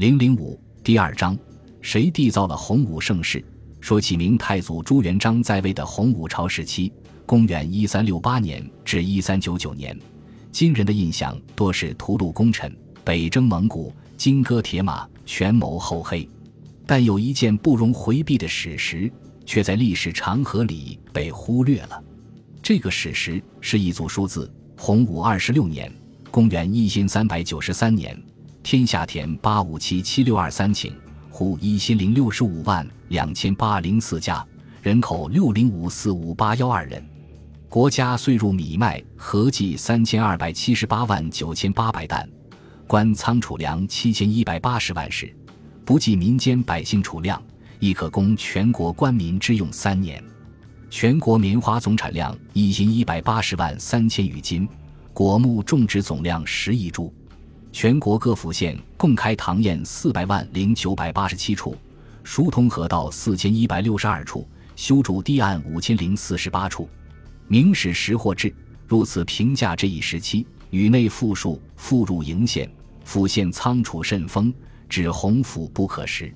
零零五第二章，谁缔造了洪武盛世？说起明太祖朱元璋在位的洪武朝时期，公元一三六八年至一三九九年，今人的印象多是屠戮功臣、北征蒙古、金戈铁马、权谋厚黑。但有一件不容回避的史实，却在历史长河里被忽略了。这个史实是一组数字：洪武二十六年，公元一千三百九三年。天下田八五七七六二三顷，户一千零六十五万两千八零四家，人口六零五四五八幺二人。国家岁入米麦合计三千二百七十八万九千八百担，官仓储粮七千一百八十万石，不计民间百姓储量，亦可供全国官民之用三年。全国棉花总产量一千一百八十万三千余斤，果木种植总量十亿株。全国各府县共开堂堰四百万零九百八十七处，疏通河道四千一百六十二处，修筑堤岸五千零四十八处。《明史识货志》如此评价这一时期：宇内富庶，富入营县，府县仓储甚丰，指洪府不可食。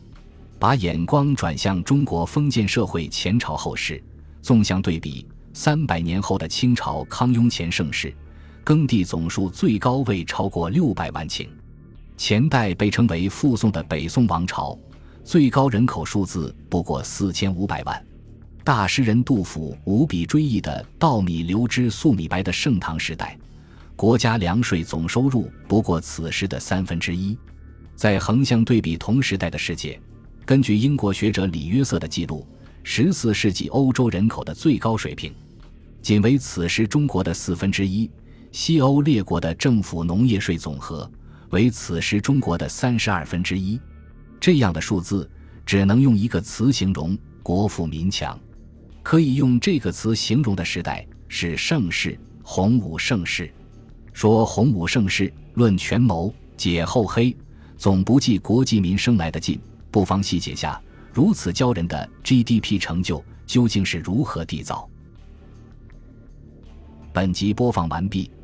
把眼光转向中国封建社会前朝后世，纵向对比，三百年后的清朝康雍乾盛世。耕地总数最高未超过六百万顷，前代被称为附宋的北宋王朝，最高人口数字不过四千五百万。大诗人杜甫无比追忆的“稻米流脂粟米白”的盛唐时代，国家粮税总收入不过此时的三分之一。在横向对比同时代的世界，根据英国学者李约瑟的记录，十四世纪欧洲人口的最高水平，仅为此时中国的四分之一。西欧列国的政府农业税总和为此时中国的三十二分之一，这样的数字只能用一个词形容：国富民强。可以用这个词形容的时代是盛世，洪武盛世。说洪武盛世，论权谋，解厚黑，总不计国计民生来的近。不妨细解下如此骄人的 GDP 成就究竟是如何缔造。本集播放完毕。